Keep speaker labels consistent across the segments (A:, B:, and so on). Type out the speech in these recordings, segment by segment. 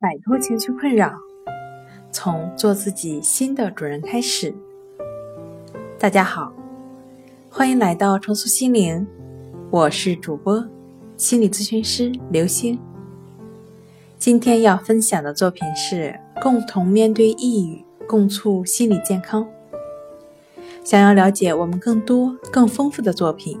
A: 摆脱情绪困扰，从做自己新的主人开始。大家好，欢迎来到重塑心灵，我是主播心理咨询师刘星。今天要分享的作品是《共同面对抑郁，共促心理健康》。想要了解我们更多更丰富的作品，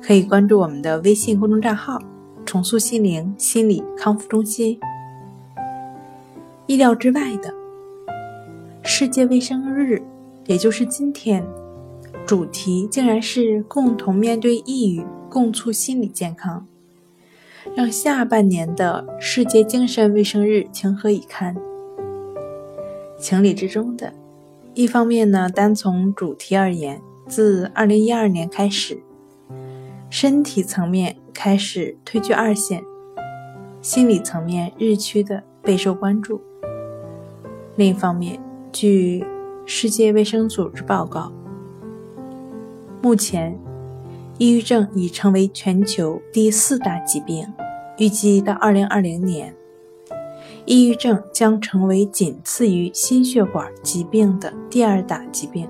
A: 可以关注我们的微信公众账号“重塑心灵心理康复中心”。意料之外的，世界卫生日，也就是今天，主题竟然是共同面对抑郁，共促心理健康，让下半年的世界精神卫生日情何以堪？情理之中的。一方面呢，单从主题而言，自二零一二年开始，身体层面开始退居二线，心理层面日趋的备受关注。另一方面，据世界卫生组织报告，目前抑郁症已成为全球第四大疾病。预计到二零二零年，抑郁症将成为仅次于心血管疾病的第二大疾病。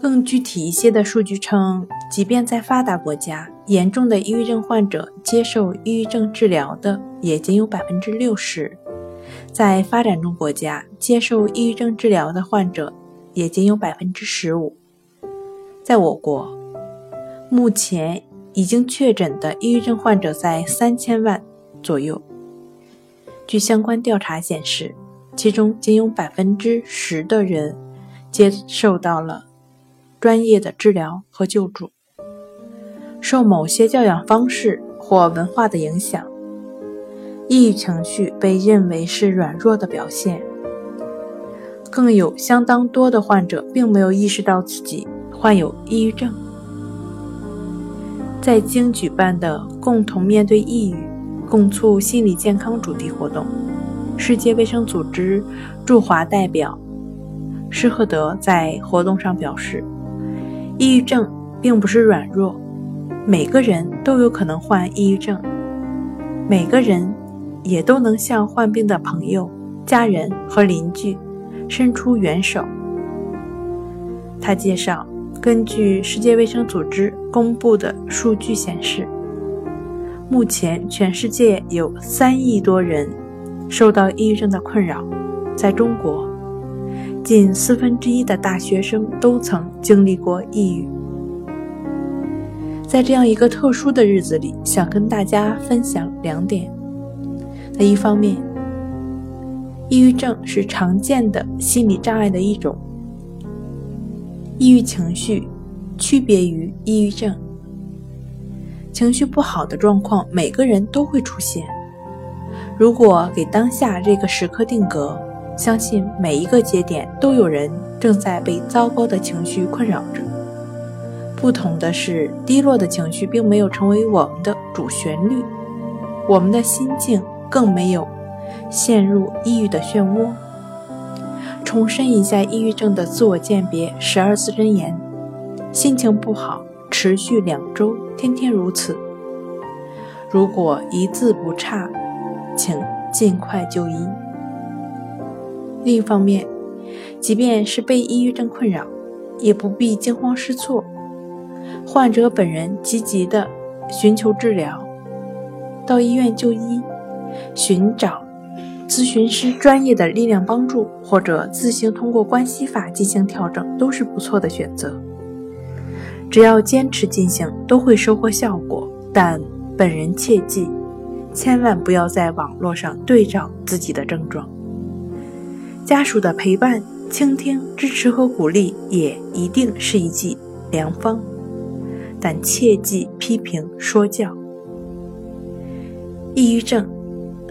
A: 更具体一些的数据称，即便在发达国家，严重的抑郁症患者接受抑郁症治疗的也仅有百分之六十。在发展中国家，接受抑郁症治疗的患者也仅有百分之十五。在我国，目前已经确诊的抑郁症患者在三千万左右。据相关调查显示，其中仅有百分之十的人接受到了专业的治疗和救助。受某些教养方式或文化的影响。抑郁情绪被认为是软弱的表现，更有相当多的患者并没有意识到自己患有抑郁症。在京举办的“共同面对抑郁，共促心理健康”主题活动，世界卫生组织驻华代表施赫德在活动上表示：“抑郁症并不是软弱，每个人都有可能患抑郁症，每个人。”也都能向患病的朋友、家人和邻居伸出援手。他介绍，根据世界卫生组织公布的数据显示，目前全世界有三亿多人受到抑郁症的困扰。在中国，近四分之一的大学生都曾经历过抑郁。在这样一个特殊的日子里，想跟大家分享两点。的一方面，抑郁症是常见的心理障碍的一种。抑郁情绪区别于抑郁症，情绪不好的状况每个人都会出现。如果给当下这个时刻定格，相信每一个节点都有人正在被糟糕的情绪困扰着。不同的是，低落的情绪并没有成为我们的主旋律，我们的心境。更没有陷入抑郁的漩涡。重申一下抑郁症的自我鉴别十二字真言：心情不好，持续两周，天天如此。如果一字不差，请尽快就医。另一方面，即便是被抑郁症困扰，也不必惊慌失措。患者本人积极的寻求治疗，到医院就医。寻找咨询师专业的力量帮助，或者自行通过关系法进行调整，都是不错的选择。只要坚持进行，都会收获效果。但本人切记，千万不要在网络上对照自己的症状。家属的陪伴、倾听、支持和鼓励也一定是一剂良方，但切忌批评说教。抑郁症。